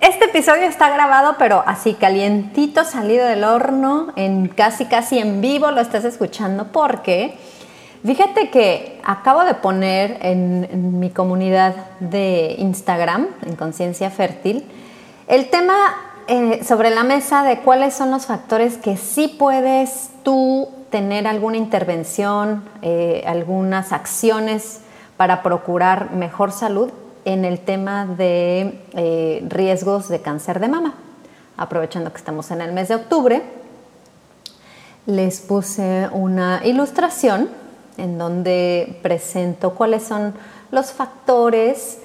Este episodio está grabado, pero así calientito, salido del horno, en casi casi en vivo lo estás escuchando porque fíjate que acabo de poner en, mi comunidad de Instagram, en Conciencia Fértil, el tema eh, sobre la mesa de cuáles son los factores que sí puedes tú tener alguna intervención, eh, algunas acciones para procurar mejor salud en el tema de eh, riesgos de cáncer de mama. Aprovechando que estamos en el mes de octubre, les puse una ilustración en donde presento cuáles son los factores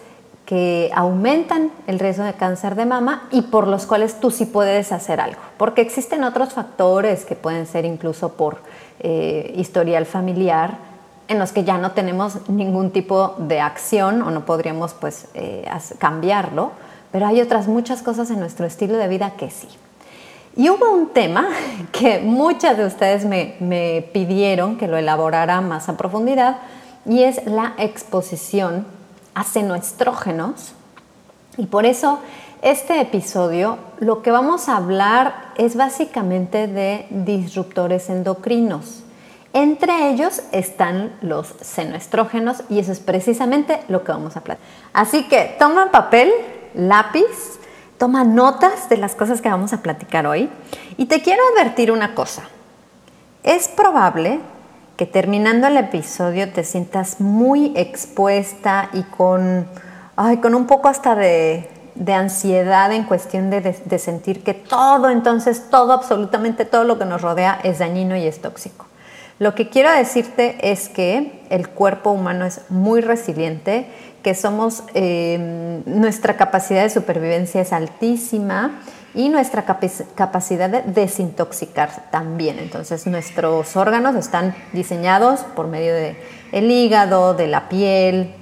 que aumentan el riesgo de cáncer de mama y por los cuales tú sí puedes hacer algo. Porque existen otros factores que pueden ser incluso por eh, historial familiar, en los que ya no tenemos ningún tipo de acción o no podríamos pues eh, cambiarlo, pero hay otras muchas cosas en nuestro estilo de vida que sí. Y hubo un tema que muchas de ustedes me, me pidieron que lo elaborara más a profundidad y es la exposición a senoestrógenos. Y por eso este episodio lo que vamos a hablar es básicamente de disruptores endocrinos. Entre ellos están los senoestrógenos y eso es precisamente lo que vamos a platicar. Así que toma papel, lápiz, toma notas de las cosas que vamos a platicar hoy y te quiero advertir una cosa. Es probable que terminando el episodio te sientas muy expuesta y con, con un poco hasta de, ansiedad en cuestión de, de sentir que todo, entonces todo, absolutamente todo lo que nos rodea es dañino y es tóxico. Lo que quiero decirte es que el cuerpo humano es muy resiliente, que somos, em, nuestra capacidad de supervivencia es altísima y nuestra capacidad de desintoxicar también. Entonces nuestros órganos están diseñados por medio del el hígado, de la piel,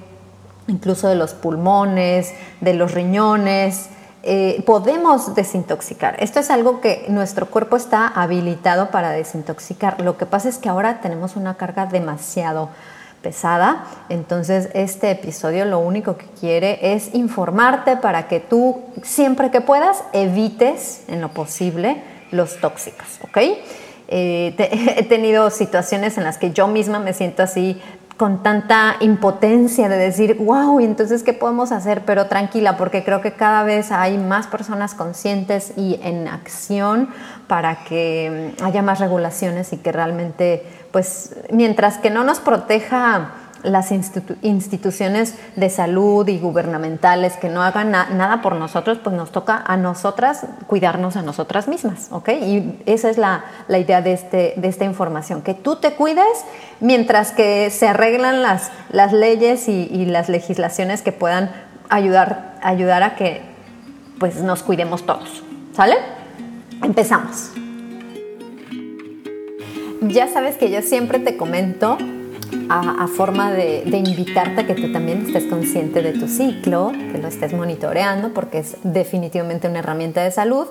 incluso de los pulmones, de los riñones, eh, podemos desintoxicar. Esto es algo que nuestro cuerpo está habilitado para desintoxicar. Lo que pasa es que ahora tenemos una carga demasiado pesada, entonces este episodio lo único que quiere es informarte para que tú siempre que puedas evites en lo posible los tóxicos, ¿ok? Eh, he tenido situaciones en las que yo misma me siento así con tanta impotencia de decir, wow, y entonces, ¿qué podemos hacer? Pero tranquila, porque creo que cada vez hay más personas conscientes y en acción para que mm, haya más regulaciones y que realmente, pues, mientras que no nos proteja las instituciones de salud y gubernamentales que no hagan nada por nosotros, pues nos toca a nosotras cuidarnos a nosotras mismas, ¿ok? Y esa es la, idea de, este, de esta información, que tú te cuides mientras que se arreglan las, leyes y, las legislaciones que puedan ayudar, ayudar a que pues nos cuidemos todos, ¿sale? Empezamos. Ya sabes que yo siempre te comento a, forma de, invitarte a que tú también estés consciente de tu ciclo, que lo estés monitoreando, porque es definitivamente una herramienta de salud,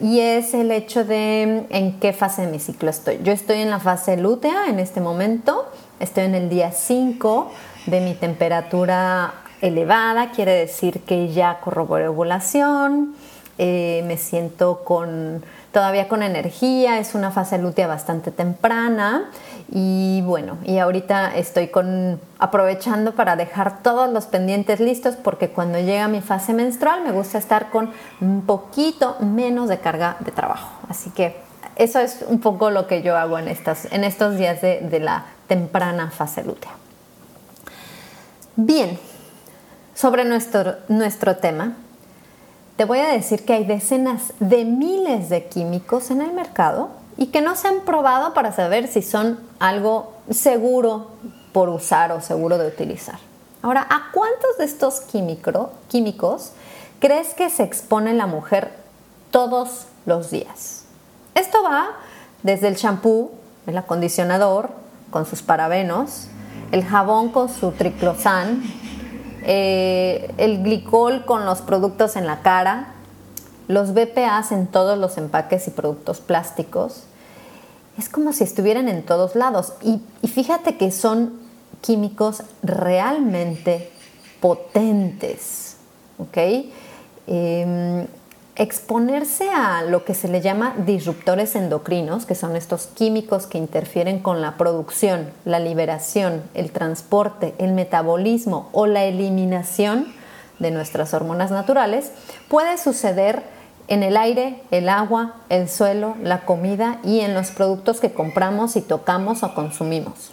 y es el hecho de en qué fase de mi ciclo estoy. Yo estoy en la fase lútea en este momento, estoy en el día 5 de mi temperatura elevada, quiere decir que ya corroboré ovulación, eh, me siento con todavía con energía, es una fase lútea bastante temprana y bueno, y ahorita estoy con, aprovechando para dejar todos los pendientes listos porque cuando llega mi fase menstrual me gusta estar con un poquito menos de carga de trabajo. Así que eso es un poco lo que yo hago en, estas, en estos días de, de la temprana fase lútea. Bien, sobre nuestro, nuestro tema, te voy a decir que hay decenas de miles de químicos en el mercado y que no se han probado para saber si son algo seguro por usar o seguro de utilizar. Ahora, ¿a cuántos de estos químicos crees que se expone la mujer todos los días? Esto va desde el champú, el acondicionador con sus parabenos, el jabón con su triclosan, eh, el glicol con los productos en la cara, los BPAs en todos los empaques y productos plásticos. Es como si estuvieran en todos lados. Y, fíjate que son químicos realmente potentes. ¿ok? Em, Exponerse a lo que se le llama disruptores endocrinos, que son estos químicos que interfieren con la producción, la liberación, el transporte, el metabolismo o la eliminación de nuestras hormonas naturales, puede suceder en el aire, el agua, el suelo, la comida y en los productos que compramos y tocamos o consumimos.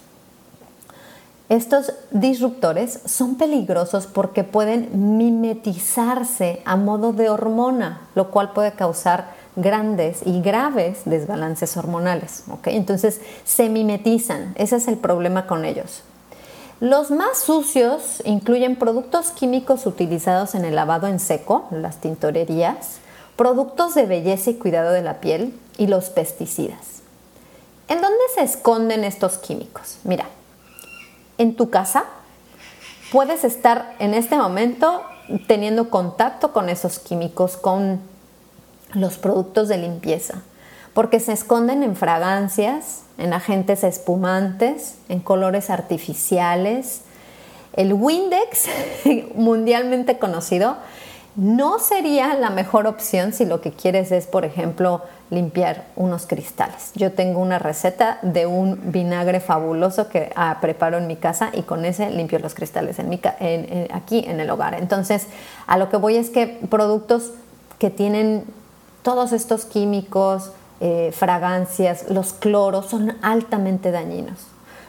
Estos disruptores son peligrosos porque pueden mimetizarse a modo de hormona, lo cual puede causar grandes y graves desbalances hormonales. Entonces se mimetizan, ese es el problema con ellos. Los más sucios incluyen productos químicos utilizados en el lavado en seco, las tintorerías, productos de belleza y cuidado de la piel y los pesticidas. ¿En dónde se esconden estos químicos? Mira, en tu casa, puedes estar en este momento teniendo contacto con esos químicos, con los productos de limpieza, porque se esconden en fragancias, en agentes espumantes, en colores artificiales. El Windex, mundialmente conocido, no sería la mejor opción si lo que quieres es, por ejemplo, limpiar unos cristales. Yo tengo una receta de un vinagre fabuloso que ah, preparo en mi casa y con ese limpio los cristales aquí en el hogar. Entonces, a lo que voy es que productos que tienen todos estos químicos, eh, fragancias, los cloros son altamente dañinos.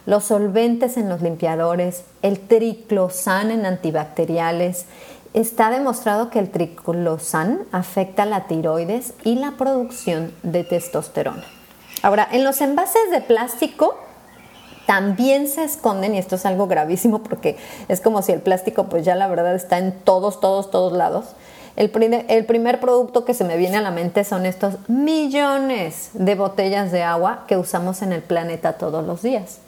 Los solventes en los limpiadores, el triclosan en antibacteriales Está demostrado que el triclosan afecta la tiroides y la producción de testosterona. Ahora, en los envases de plástico también se esconden, y esto es algo gravísimo porque es como si el plástico pues ya la verdad está en todos, todos, todos lados. El primer, el primer producto que se me viene a la mente son estos millones de botellas de agua que usamos en el planeta todos los días.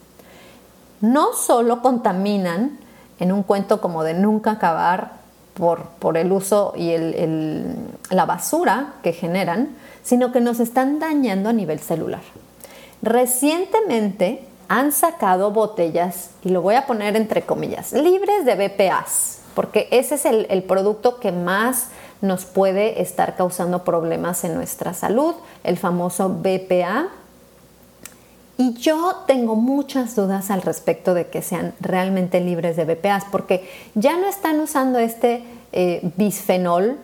No solo contaminan en un cuento como de nunca acabar por, el uso y la basura que generan, sino que nos están dañando a nivel celular. Recientemente han sacado botellas, y lo voy a poner entre comillas, libres de BPAs, porque ese es el, el producto que más nos puede estar causando problemas en nuestra salud, el famoso BPA, y yo tengo muchas dudas al respecto de que sean realmente libres de BPAs, porque ya no están usando este eh, bisfenol,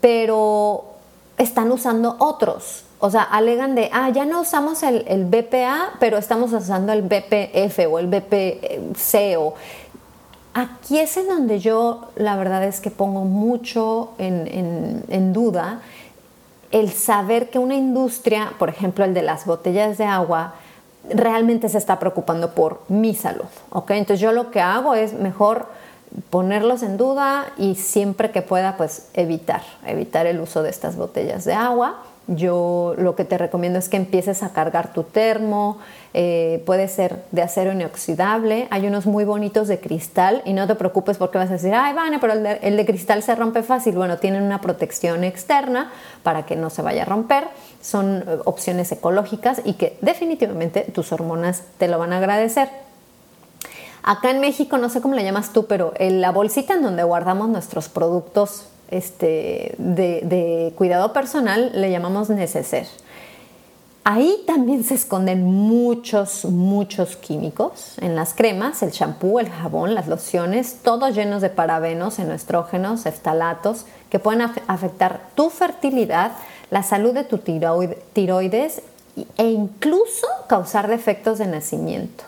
pero están usando otros. O sea, alegan de, ah, ya no usamos el, BPA, pero estamos usando el BPF o el BPC. O... Aquí es en donde yo la verdad es que pongo mucho en duda el saber que una industria, por ejemplo el de las botellas de agua, realmente se está preocupando por mi salud. ¿ok? Entonces yo lo que hago es mejor ponerlos en duda y siempre que pueda pues evitar, evitar el uso de estas botellas de agua. Yo lo que te recomiendo es que empieces a cargar tu termo, eh, puede ser de acero inoxidable, hay unos muy bonitos de cristal y no te preocupes porque vas a decir, ay, Vane, pero el de, el de cristal se rompe fácil. Bueno, tienen una protección externa para que no se vaya a romper, son eh, opciones ecológicas y que definitivamente tus hormonas te lo van a agradecer. Acá en México, no sé cómo le llamas tú, pero en la bolsita en donde guardamos nuestros productos este, de, cuidado personal le llamamos neceser. Ahí también se esconden muchos, muchos químicos en las cremas, el champú, el jabón, las lociones, todos llenos de parabenos, estrógenos, eftalatos, que pueden afectar tu fertilidad, la salud de tu tiroides e incluso causar defectos de nacimiento.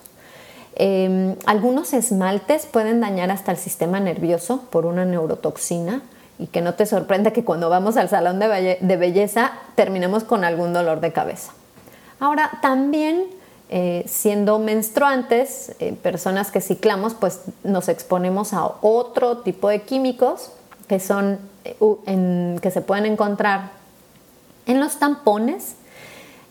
Em, algunos esmaltes pueden dañar hasta el sistema nervioso por una neurotoxina y que no te sorprenda que cuando vamos al salón de, belleza terminemos con algún dolor de cabeza. Ahora, también eh, siendo menstruantes, eh, personas que ciclamos, pues nos exponemos a otro tipo de químicos que son eh, que se pueden encontrar en los tampones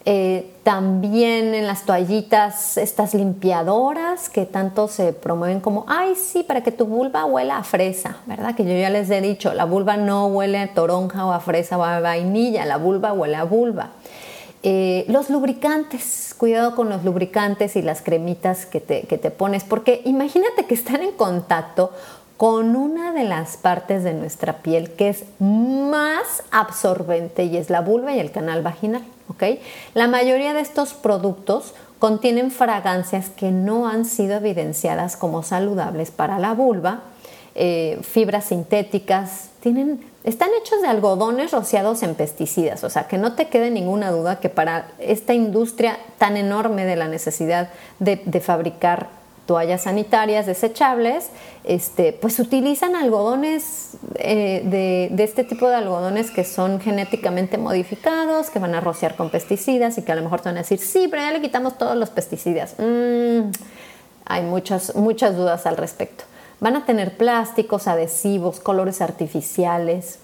eh, también en las toallitas, estas limpiadoras que tanto se promueven como, ay, sí, para que tu vulva huela a fresa, ¿verdad? Que yo ya les he dicho, la vulva no huele a toronja o a fresa o a vainilla, la vulva huele a vulva. Eh, los lubricantes, cuidado con los lubricantes y las cremitas que te, que te pones, porque imagínate que están en contacto con una de las partes de nuestra piel que es más absorbente y es la vulva y el canal vaginal. La mayoría de estos productos contienen fragancias que no han sido evidenciadas como saludables para la vulva, eh, fibras sintéticas, tienen, están hechos de algodones rociados en pesticidas, o sea, que no te quede ninguna duda que para esta industria tan enorme de la necesidad de fabricar toallas sanitarias desechables, este, pues utilizan algodones eh, de, este tipo de algodones que son genéticamente modificados, que van a rociar con pesticidas y que a lo mejor te van a decir, sí, pero ya le quitamos todos los pesticidas. Mm, hay muchas, muchas dudas al respecto. Van a tener plásticos, adhesivos, colores artificiales,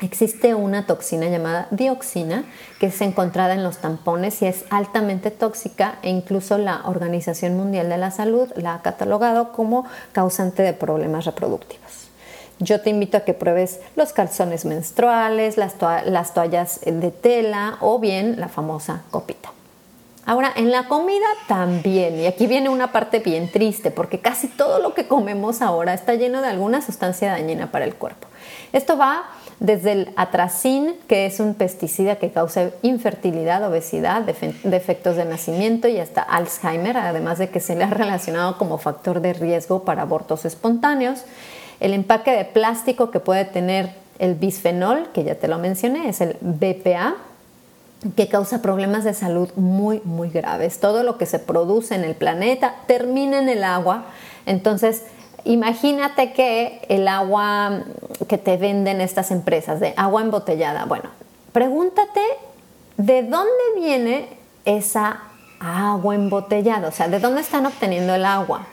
Existe una toxina llamada dioxina que es encontrada en los tampones y es altamente tóxica e incluso la Organización Mundial de la Salud la ha catalogado como causante de problemas reproductivos. Yo te invito a que pruebes los calzones menstruales, las, toallas de tela o bien la famosa copita. Ahora, en la comida también, y aquí viene una parte bien triste, porque casi todo lo que comemos ahora está lleno de alguna sustancia dañina para el cuerpo. Esto va desde el atracin, que es un pesticida que causa infertilidad, obesidad, defectos de nacimiento y hasta Alzheimer, además de que se le ha relacionado como factor de riesgo para abortos espontáneos. El empaque de plástico que puede tener el bisfenol, que ya te lo mencioné, es el BPA, que causa problemas de salud muy, muy graves. Todo lo que se produce en el planeta termina en el agua. Entonces, Imagínate que el agua que te venden estas empresas de agua embotellada, bueno, pregúntate de dónde viene esa agua embotellada, o sea, de dónde están obteniendo el agua.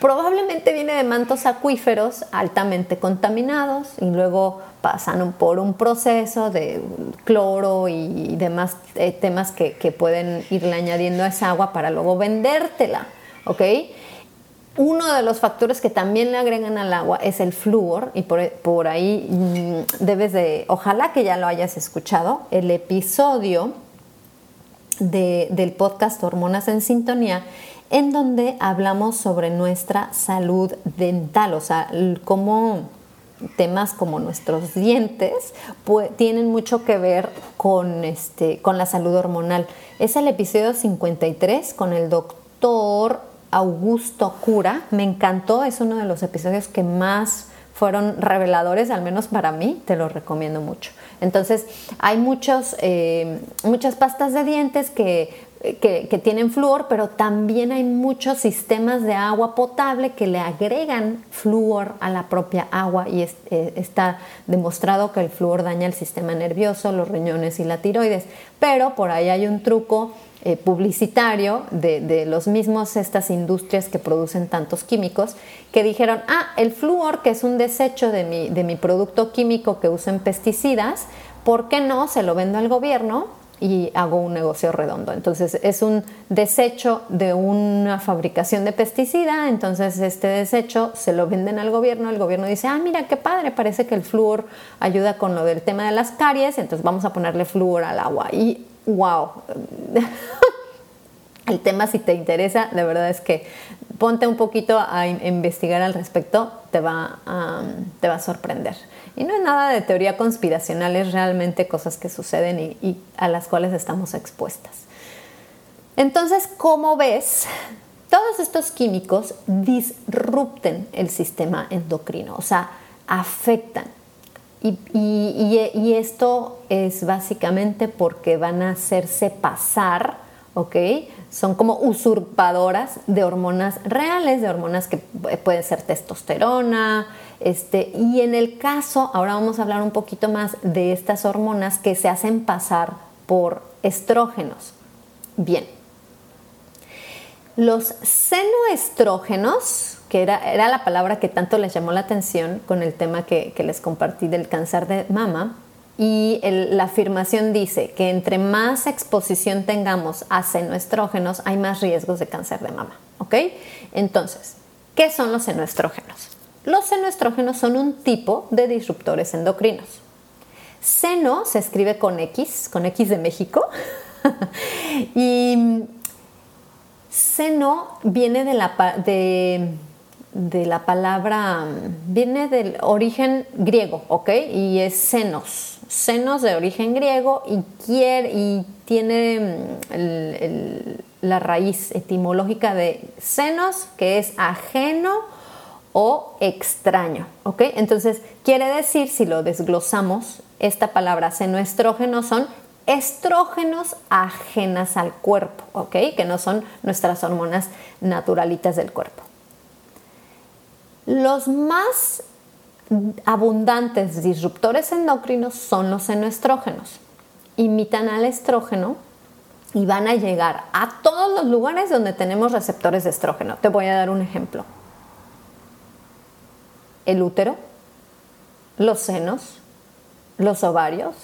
Probablemente viene de mantos acuíferos altamente contaminados y luego pasan por un proceso de cloro y demás eh, temas que, que pueden irle añadiendo a esa agua para luego vendértela, ¿ok? Uno de los factores que también le agregan al agua es el flúor y por, ahí mm, debes de, ojalá que ya lo hayas escuchado, el episodio del podcast Hormonas en Sintonía, en donde hablamos sobre nuestra salud dental, o sea, cómo temas como nuestros dientes tienen mucho que ver con, este, con la salud hormonal. Es el episodio 53 con el doctor Augusto Cura. Me encantó, es uno de los episodios que más fueron reveladores, al menos para mí, te lo recomiendo mucho. Entonces, hay muchos, eh, muchas pastas de dientes que, tienen flúor, pero también hay muchos sistemas de agua potable que le agregan flúor a la propia agua y eh, está demostrado que el flúor daña el sistema nervioso, los riñones y la tiroides. Pero por ahí hay un truco eh, publicitario de, los mismos estas industrias que producen tantos químicos que dijeron, ah, el flúor, que es un desecho de mi, de mi producto químico que uso en pesticidas, ¿por qué no se lo vendo al gobierno? y hago un negocio redondo. Entonces es un desecho de una fabricación de pesticida, entonces este desecho se lo venden al gobierno, el gobierno dice, ah, mira qué padre, parece que el flúor ayuda con lo del tema de las caries, entonces vamos a ponerle flúor al agua. Y wow, el tema si te interesa, de verdad es que ponte un poquito a investigar al respecto, te va, te va a sorprender. Y no es nada de teoría conspiracional, es realmente cosas que suceden y, y a las cuales estamos expuestas. Entonces, como ves, todos estos químicos disrupten el sistema endocrino, o sea, afectan Y, esto es básicamente porque van a hacerse pasar, ¿ok? Son como usurpadoras de hormonas reales, de hormonas que pu- pueden ser testosterona, este, y en el caso, ahora vamos a hablar un poquito más de estas hormonas que se hacen pasar por estrógenos. Bien, los senoestrógenos, que era, era la palabra que tanto les llamó la atención con el tema que, les compartí del cáncer de mama, y la afirmación dice que entre más exposición tengamos a senoestrógenos, hay más riesgos de cáncer de mama. ¿Ok? Entonces, ¿qué son los senoestrógenos? Los senoestrógenos son un tipo de disruptores endocrinos. Seno se escribe con X, con X de México. y Seno viene de la, de, la palabra, viene del origen griego, ¿ok? Y es senos, senos de origen griego y, quiere, y tiene mm, la raíz etimológica de senos, que es ajeno o extraño, ¿ok? Entonces, quiere decir, si lo desglosamos, esta palabra senoestrógeno son estrógenos ajenas al cuerpo, ¿ok? Que no son nuestras hormonas naturalitas del cuerpo. Los más abundantes disruptores endocrinos son los senoestrógenos. Imitan al estrógeno y van a llegar a todos los lugares donde tenemos receptores de estrógeno. Te voy a dar un ejemplo. El útero, los senos, los ovarios.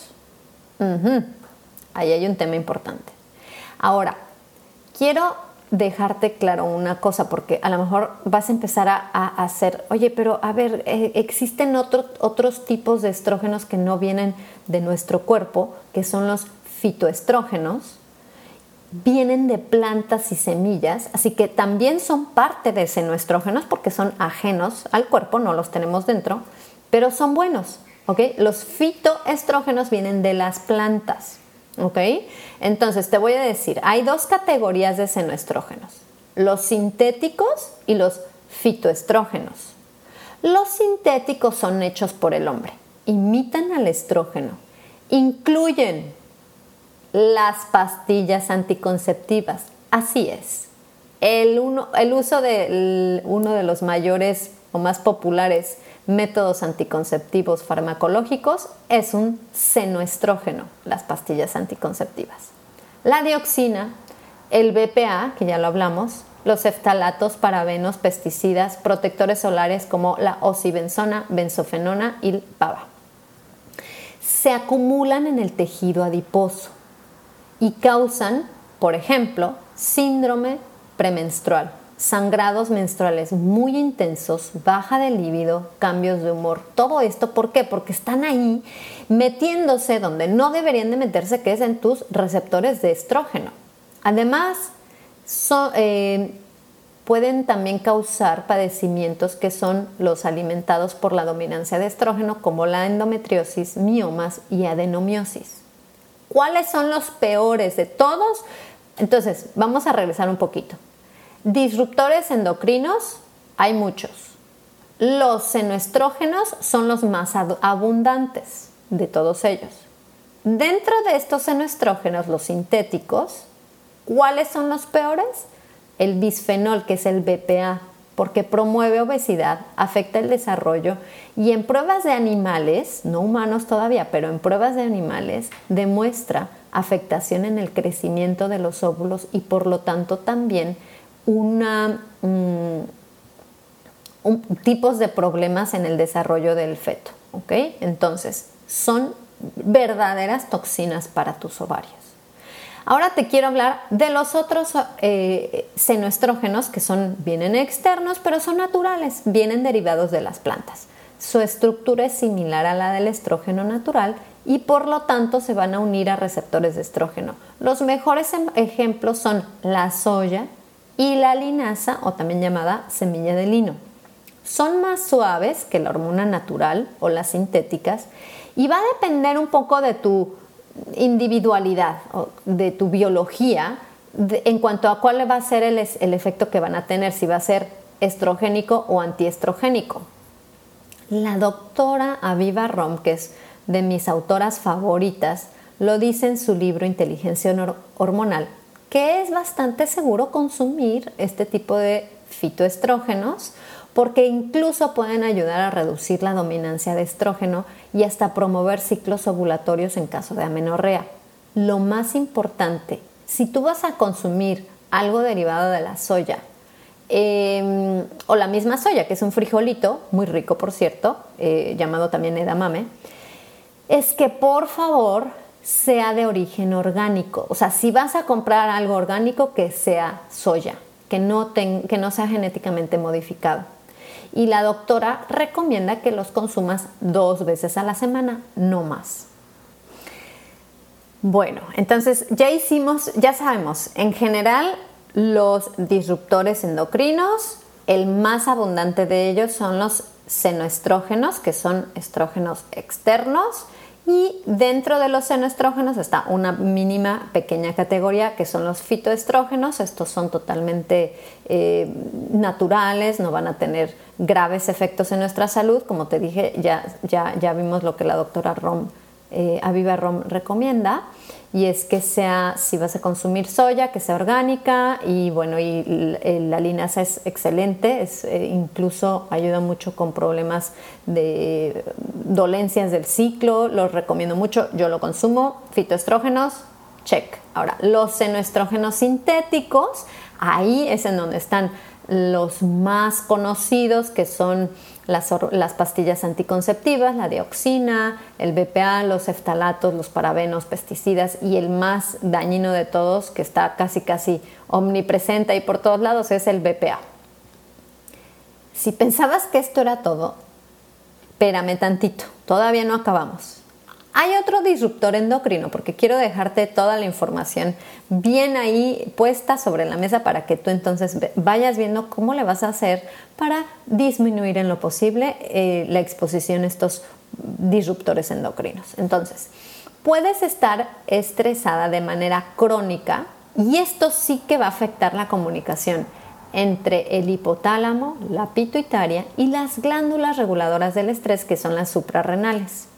Ahí hay un tema importante. Ahora, quiero dejarte claro una cosa, porque a lo mejor vas a empezar a, hacer, oye, pero a ver, eh, existen otro- otros tipos de estrógenos que no vienen de nuestro cuerpo, que son los fitoestrógenos, vienen de plantas y semillas, así que también son parte de senoestrógenos porque son ajenos al cuerpo, no los tenemos dentro, pero son buenos, ¿ok? Los fitoestrógenos vienen de las plantas, ¿ok? Entonces te voy a decir, hay dos categorías de senoestrógenos, los sintéticos y los fitoestrógenos. Los sintéticos son hechos por el hombre, imitan al estrógeno, incluyen las pastillas anticonceptivas. Así es. El, uno- el uso de uno de los mayores o más populares métodos anticonceptivos farmacológicos es un senoestrógeno, las pastillas anticonceptivas. La dioxina, el BPA, que ya lo hablamos, los eftalatos, parabenos, pesticidas, protectores solares como la ocibenzona, benzofenona y el PABA se acumulan en el tejido adiposo y causan, por ejemplo, síndrome premenstrual, sangrados menstruales muy intensos, baja de líbido, cambios de humor. Todo esto, ¿por qué? Porque están ahí metiéndose donde no deberían de meterse, que es en tus receptores de estrógeno. Además, eh, pueden también causar padecimientos que son los alimentados por la dominancia de estrógeno, como la endometriosis, miomas y adenomiosis. ¿Cuáles son los peores de todos? Entonces, vamos a regresar un poquito. Disruptores endocrinos, hay muchos. Los senoestrógenos son los más abundantes de todos ellos. Dentro de estos senoestrógenos, los sintéticos, ¿cuáles son los peores? El bisfenol, que es el BPA, porque promueve obesidad, afecta el desarrollo y en pruebas de animales, no humanos todavía, pero en pruebas de animales, demuestra afectación en el crecimiento de los óvulos y por lo tanto también mm, un- tipos de problemas en el desarrollo del feto. ¿ok? Entonces, son verdaderas toxinas para tus ovarios. Ahora te quiero hablar de los otros eh, senoestrógenos que son, vienen externos, pero son naturales, vienen derivados de las plantas. Su estructura es similar a la del estrógeno natural y por lo tanto se van a unir a receptores de estrógeno. Los mejores em- ejemplos son la soya y la linaza o también llamada semilla de lino. Son más suaves que la hormona natural o las sintéticas y va a depender un poco de tu individualidad, o de tu biología, en cuanto a cuál va a ser el, el efecto que van a tener, si va a ser estrogénico o antiestrogénico. La doctora Aviva Rom, que es de mis autoras favoritas, lo dice en su libro Inteligencia Hormonal, que es bastante seguro consumir este tipo de fitoestrógenos porque incluso pueden ayudar a reducir la dominancia de estrógeno y hasta promover ciclos ovulatorios en caso de amenorrea. Lo más importante, si tú vas a consumir algo derivado de la soya, em, o la misma soya, que es un frijolito, muy rico por cierto, eh, llamado también edamame, es que por favor sea de origen orgánico. O sea, si vas a comprar algo orgánico, que sea soya, que no, que no sea genéticamente modificado y la doctora recomienda que los consumas dos veces a la semana, no más. Bueno, entonces ya hicimos, ya sabemos, en general los disruptores endocrinos, el más abundante de ellos son los senoestrógenos, que son estrógenos externos, y dentro de los senoestrógenos está una mínima pequeña categoría que son los fitoestrógenos. Estos son totalmente eh, naturales, no van a tener graves efectos en nuestra salud. Como te dije, ya, ya, ya vimos lo que la doctora Rom, eh, Aviva Rom recomienda y es que sea, si vas a consumir soya, que sea orgánica y bueno, y la linaza es excelente, es, eh, incluso ayuda mucho con problemas de dolencias del ciclo, los recomiendo mucho, yo lo consumo, fitoestrógenos, check. Ahora, los senoestrógenos sintéticos, ahí es en donde están los más conocidos, que son las, pastillas anticonceptivas, la dioxina, el BPA, los eftalatos, los parabenos, pesticidas y el más dañino de todos, que está casi casi omnipresente y por todos lados, es el BPA. Si pensabas que esto era todo, espérame tantito, todavía no acabamos. Hay otro disruptor endocrino, porque quiero dejarte toda la información bien ahí puesta sobre la mesa para que tú entonces vayas viendo cómo le vas a hacer para disminuir en lo posible eh, la exposición a estos disruptores endocrinos. Entonces, puedes estar estresada de manera crónica y esto sí que va a afectar la comunicación entre el hipotálamo, la pituitaria y las glándulas reguladoras del estrés que son las suprarrenales.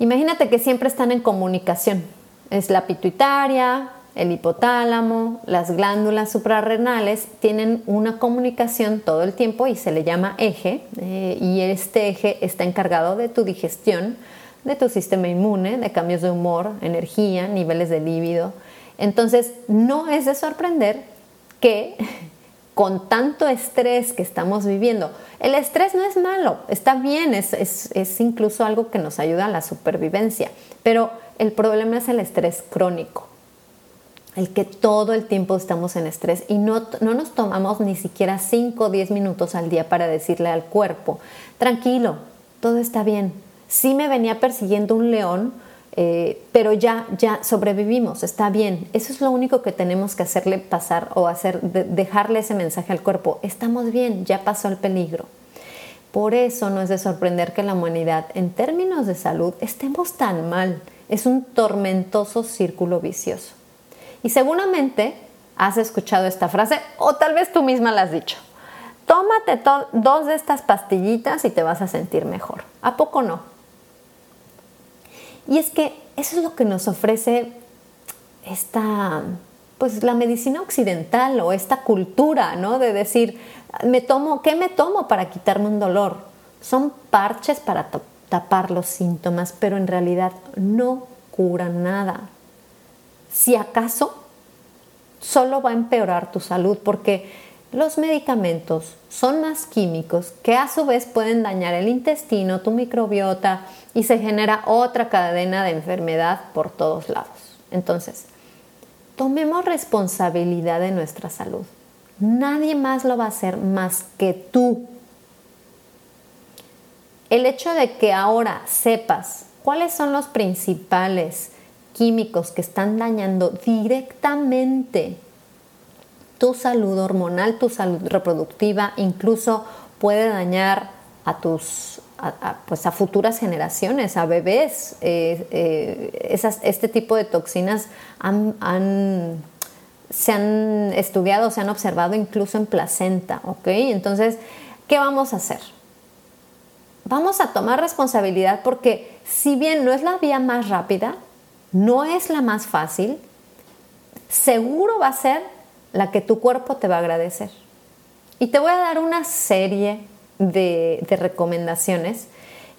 Imagínate que siempre están en comunicación. Es la pituitaria, el hipotálamo, las glándulas suprarrenales tienen una comunicación todo el tiempo y se le llama eje eh, y este eje está encargado de tu digestión, de tu sistema inmune, de cambios de humor, energía, niveles de líbido. Entonces no es de sorprender que con tanto estrés que estamos viviendo. El estrés no es malo, está bien, es, incluso algo que nos ayuda a la supervivencia, pero el problema es el estrés crónico, el que todo el tiempo estamos en estrés y no, no nos tomamos ni siquiera 5 o 10 minutos al día para decirle al cuerpo, tranquilo, todo está bien. Si me venía persiguiendo un león, eh, pero ya, ya sobrevivimos, está bien. Eso es lo único que tenemos que hacerle pasar o hacer, dejarle ese mensaje al cuerpo. Estamos bien, ya pasó el peligro. Por eso no es de sorprender que la humanidad, en términos de salud, estemos tan mal. Es un tormentoso círculo vicioso. Y seguramente has escuchado esta frase o tal vez tú misma la has dicho. Tómate dos de estas pastillitas y te vas a sentir mejor. ¿A poco no? Y es que eso es lo que nos ofrece esta, pues la medicina occidental o esta cultura, ¿no? De decir, me tomo, ¿qué me tomo para quitarme un dolor? Son parches para tapar los síntomas, pero en realidad no curan nada. Si acaso, solo va a empeorar tu salud porque los medicamentos son más químicos que a su vez pueden dañar el intestino, tu microbiota y se genera otra cadena de enfermedad por todos lados. Entonces, tomemos responsabilidad de nuestra salud. Nadie más lo va a hacer más que tú. El hecho de que ahora sepas cuáles son los principales químicos que están dañando directamente tu salud hormonal, tu salud reproductiva, incluso puede dañar a tus pues a futuras generaciones, a bebés. Eh, eh, este tipo de toxinas se han estudiado, se han observado incluso en placenta. Entonces, ¿qué vamos a hacer? vamos a tomar responsabilidad porque si bien no es la vía más rápida, no es la más fácil, seguro va a ser la que tu cuerpo te va a agradecer. Y te voy a dar una serie de, recomendaciones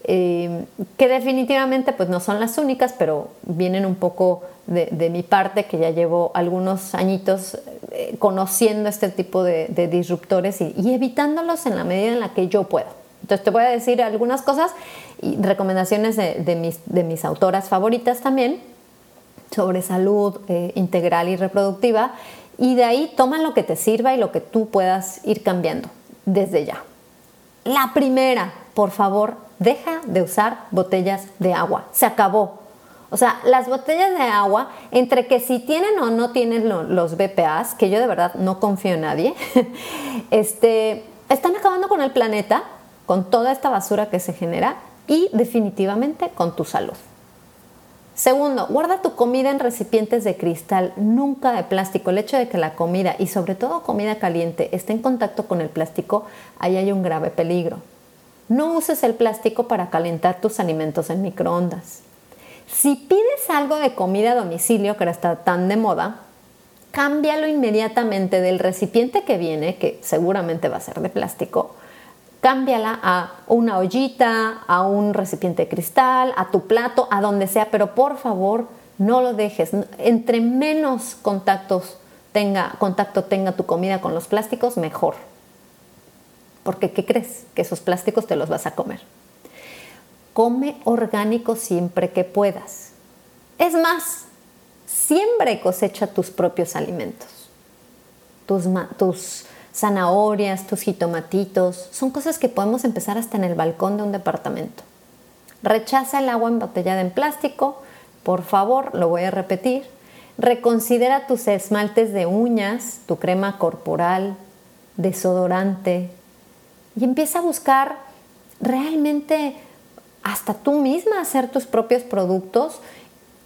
eh, que definitivamente pues no son las únicas, pero vienen un poco de, mi parte, que ya llevo algunos añitos eh, conociendo este tipo de, disruptores y, evitándolos en la medida en la que yo puedo. Entonces te voy a decir algunas cosas y recomendaciones de, mis, autoras favoritas también sobre salud eh, integral y reproductiva y de ahí toma lo que te sirva y lo que tú puedas ir cambiando desde ya. La primera, por favor, deja de usar botellas de agua. Se acabó. O sea, las botellas de agua, entre que si tienen o no tienen los BPAs, que yo de verdad no confío en nadie, este, están acabando con el planeta, con toda esta basura que se genera y definitivamente con tu salud. Segundo, guarda tu comida en recipientes de cristal, nunca de plástico. El hecho de que la comida y sobre todo comida caliente esté en contacto con el plástico, ahí hay un grave peligro. No uses el plástico para calentar tus alimentos en microondas. Si pides algo de comida a domicilio, que ahora está tan de moda, cámbialo inmediatamente del recipiente que viene, que seguramente va a ser de plástico, cámbiala a una ollita, a un recipiente de cristal, a tu plato, a donde sea, pero por favor no lo dejes. Entre menos contactos tenga, contacto tenga tu comida con los plásticos, mejor. Porque ¿qué crees? Que esos plásticos te los vas a comer. Come orgánico siempre que puedas. Es más, siembra y cosecha tus propios alimentos. Tus, tus zanahorias, tus jitomatitos, son cosas que podemos empezar hasta en el balcón de un departamento. Rechaza el agua embotellada en plástico, por favor, lo voy a repetir. Reconsidera tus esmaltes de uñas, tu crema corporal, desodorante y empieza a buscar realmente hasta tú misma hacer tus propios productos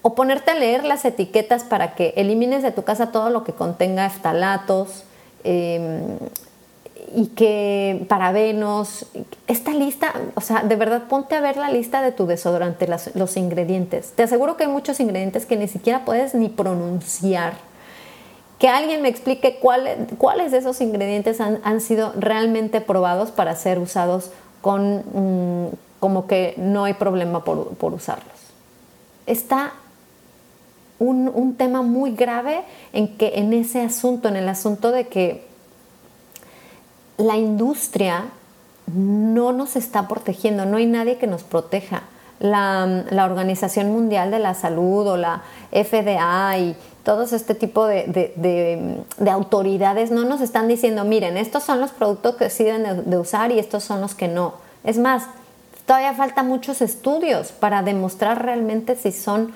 o ponerte a leer las etiquetas para que elimines de tu casa todo lo que contenga eftalatos, Em, y que parabenos, esta lista, o sea, de verdad ponte a ver la lista de tu desodorante, los ingredientes. Te aseguro que hay muchos ingredientes que ni siquiera puedes ni pronunciar. Que alguien me explique cuáles de esos ingredientes han, sido realmente probados para ser usados con mm, como que no hay problema por, por usarlos. Está un, tema muy grave en que en ese asunto, en el asunto de que la industria no nos está protegiendo, no hay nadie que nos proteja. La, Organización Mundial de la Salud o la FDA y todos este tipo de, autoridades no nos están diciendo, miren, estos son los productos que se deben de usar y estos son los que no. Es más, todavía falta muchos estudios para demostrar realmente si son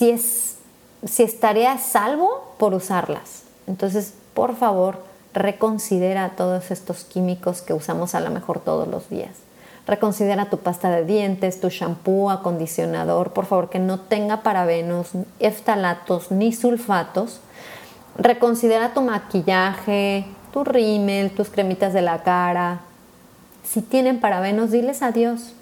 si, es, si estaría salvo por usarlas. Entonces, por favor, reconsidera todos estos químicos que usamos a lo mejor todos los días. Reconsidera tu pasta de dientes, tu shampoo, acondicionador, por favor, que no tenga parabenos, eftalatos ni sulfatos. Reconsidera tu maquillaje, tu rímel, tus cremitas de la cara. Si tienen parabenos, diles adiós.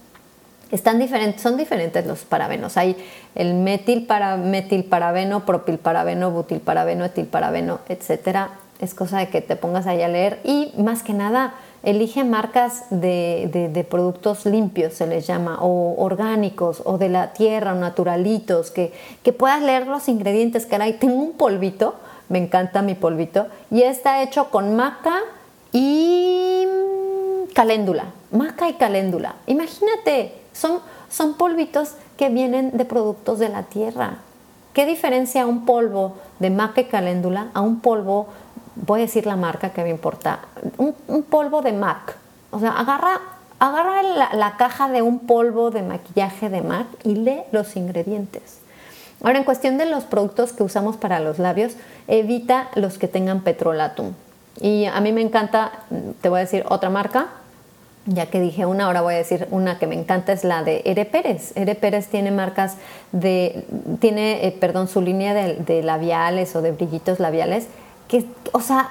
Están diferentes, son diferentes los parabenos. Hay el metil para, metilparabeno, propilparabeno, butilparabeno, etilparabeno, etcétera. Es cosa de que te pongas ahí a leer y más que nada elige marcas de, productos limpios, se les llama, o orgánicos, o de la tierra, o naturalitos, que, que puedas leer los ingredientes. Caray, tengo un polvito, me encanta mi polvito, y está hecho con maca y caléndula. Maca y caléndula. Imagínate, son, son polvitos que vienen de productos de la tierra. ¿Qué diferencia un polvo de maca y caléndula a un polvo, voy a decir la marca que me importa, un, polvo de MAC? O sea, agarra, agarra la, la, caja de un polvo de maquillaje de MAC y lee los ingredientes. Ahora, en cuestión de los productos que usamos para los labios, evita los que tengan petrolatum. Y a mí me encanta, te voy a decir otra marca, ya que dije una, ahora voy a decir una que me encanta, es la de Ere Pérez. Ere Pérez tiene marcas de, tiene, eh, perdón, su línea de, labiales o de brillitos labiales que, o sea,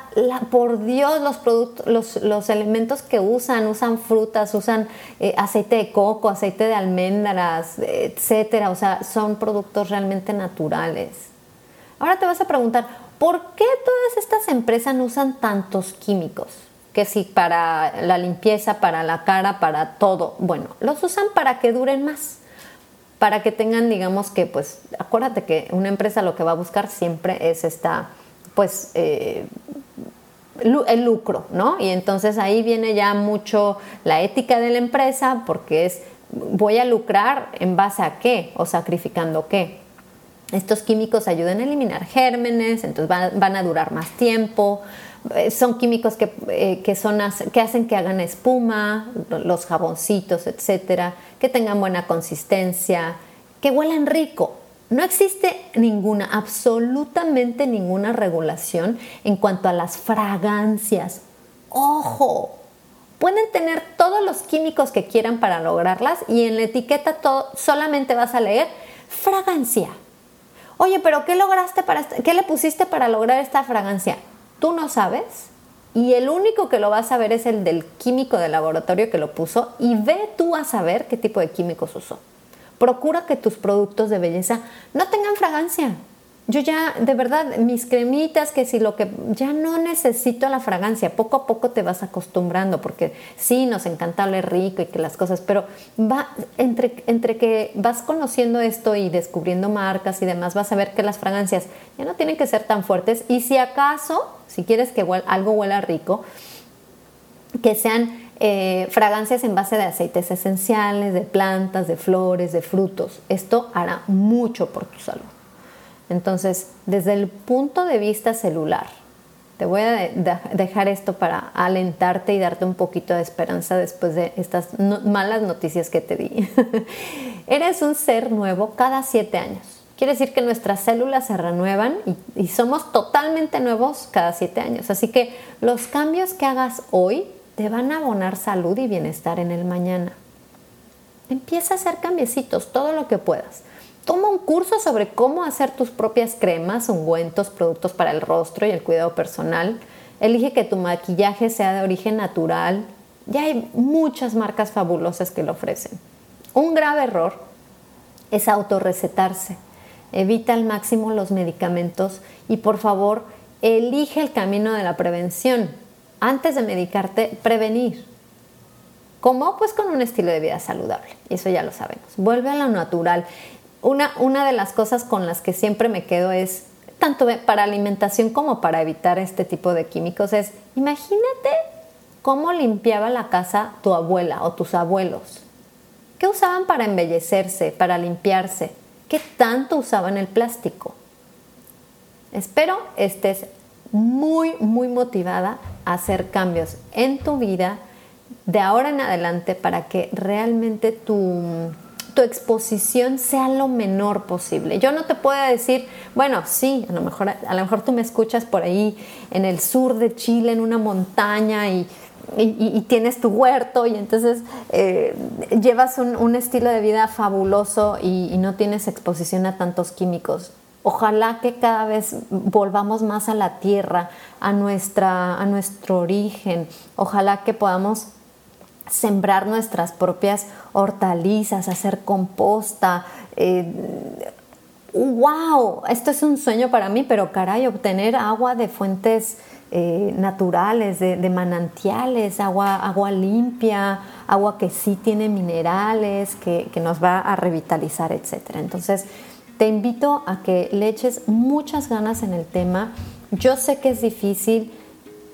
por Dios, los productos, los, los, elementos que usan, usan frutas, usan eh, aceite de coco, aceite de almendras, etcétera. O sea, son productos realmente naturales. Ahora te vas a preguntar, ¿por qué todas estas empresas usan tantos químicos? Que si para la limpieza, para la cara, para todo. Bueno, los usan para que duren más para que tengan, digamos que, pues, acuérdate que una empresa lo que va a buscar siempre es esta pues eh, el lucro, ¿no? Y entonces ahí viene ya mucho la ética de la empresa porque es voy a lucrar en base a qué o sacrificando qué. Estos químicos ayudan a eliminar gérmenes, entonces van, a durar más tiempo. Eh, son químicos que, eh, que, hacen que hagan espuma, los jaboncitos, etcétera, que tengan buena consistencia, que huelan rico. No existe ninguna, absolutamente ninguna regulación en cuanto a las fragancias. Ojo, pueden tener todos los químicos que quieran para lograrlas y en la etiqueta todo, solamente vas a leer fragancia. Oye, pero ¿qué lograste para qué le pusiste para lograr esta fragancia? Tú no sabes y el único que lo va a saber es el del químico del laboratorio que lo puso y ve tú a saber qué tipo de químicos usó. Procura que tus productos de belleza no tengan fragancia. Yo ya, de verdad, mis cremitas, que si lo que ya no necesito la fragancia, poco a poco te vas acostumbrando, porque sí, nos encanta oler rico y que las cosas, pero va entre, entre que vas conociendo esto y descubriendo marcas y demás, vas a ver que las fragancias ya no tienen que ser tan fuertes. Y si acaso, si quieres que algo huela rico, que sean eh, fragancias en base de aceites esenciales, de plantas, de flores, de frutos. Esto hará mucho por tu salud. Entonces, desde el punto de vista celular, te voy a dejar esto para alentarte y darte un poquito de esperanza después de estas malas noticias que te di. Eres un ser nuevo cada siete años. Quiere decir que nuestras células se renuevan y, somos totalmente nuevos cada siete años. Así que los cambios que hagas hoy te van a abonar salud y bienestar en el mañana. Empieza a hacer cambiecitos, todo lo que puedas. Toma un curso sobre cómo hacer tus propias cremas, ungüentos, productos para el rostro y el cuidado personal. Elige que tu maquillaje sea de origen natural. Ya hay muchas marcas fabulosas que lo ofrecen. Un grave error es autorrecetarse. Evita al máximo los medicamentos y por favor elige el camino de la prevención antes de medicarte, prevenir. ¿Cómo? Pues con un estilo de vida saludable. Eso ya lo sabemos. Vuelve a lo natural. Una, una de las cosas con las que siempre me quedo es, tanto para alimentación como para evitar este tipo de químicos, es, imagínate cómo limpiaba la casa tu abuela o tus abuelos. ¿Qué usaban para embellecerse, para limpiarse? ¿Qué tanto usaban el plástico? Espero estés muy, muy motivada a hacer cambios en tu vida de ahora en adelante para que realmente tu, tu exposición sea lo menor posible. Yo no te puedo decir, bueno, sí, a lo mejor, a lo mejor tú me escuchas por ahí en el sur de Chile, en una montaña y, y, tienes tu huerto y entonces eh, llevas un, estilo de vida fabuloso y, y no tienes exposición a tantos químicos. Ojalá que cada vez volvamos más a la tierra, a, nuestra, a nuestro origen. Ojalá que podamos sembrar nuestras propias hortalizas, hacer composta. ¡Wow! Eh, Esto es un sueño para mí, pero caray, obtener agua de fuentes eh, naturales, de, manantiales, agua, agua limpia, agua que sí tiene minerales, que, que nos va a revitalizar, etc. Entonces, te invito a que le eches muchas ganas en el tema. Yo sé que es difícil,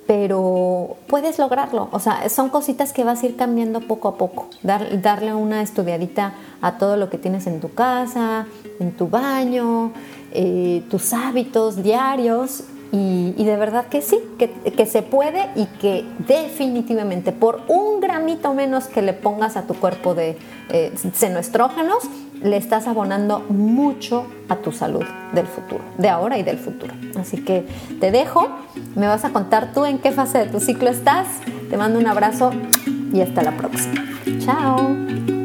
pero puedes lograrlo. O sea, son cositas que vas a ir cambiando poco a poco. darle una estudiadita a todo lo que tienes en tu casa, en tu baño, eh, tus hábitos diarios. Y, de verdad que sí, que, se puede y que definitivamente por un gramito menos que le pongas a tu cuerpo de eh, senoestrógenos, le estás abonando mucho a tu salud del futuro, de ahora y del futuro. Así que te dejo, me vas a contar tú en qué fase de tu ciclo estás. Te mando un abrazo y hasta la próxima. Chao.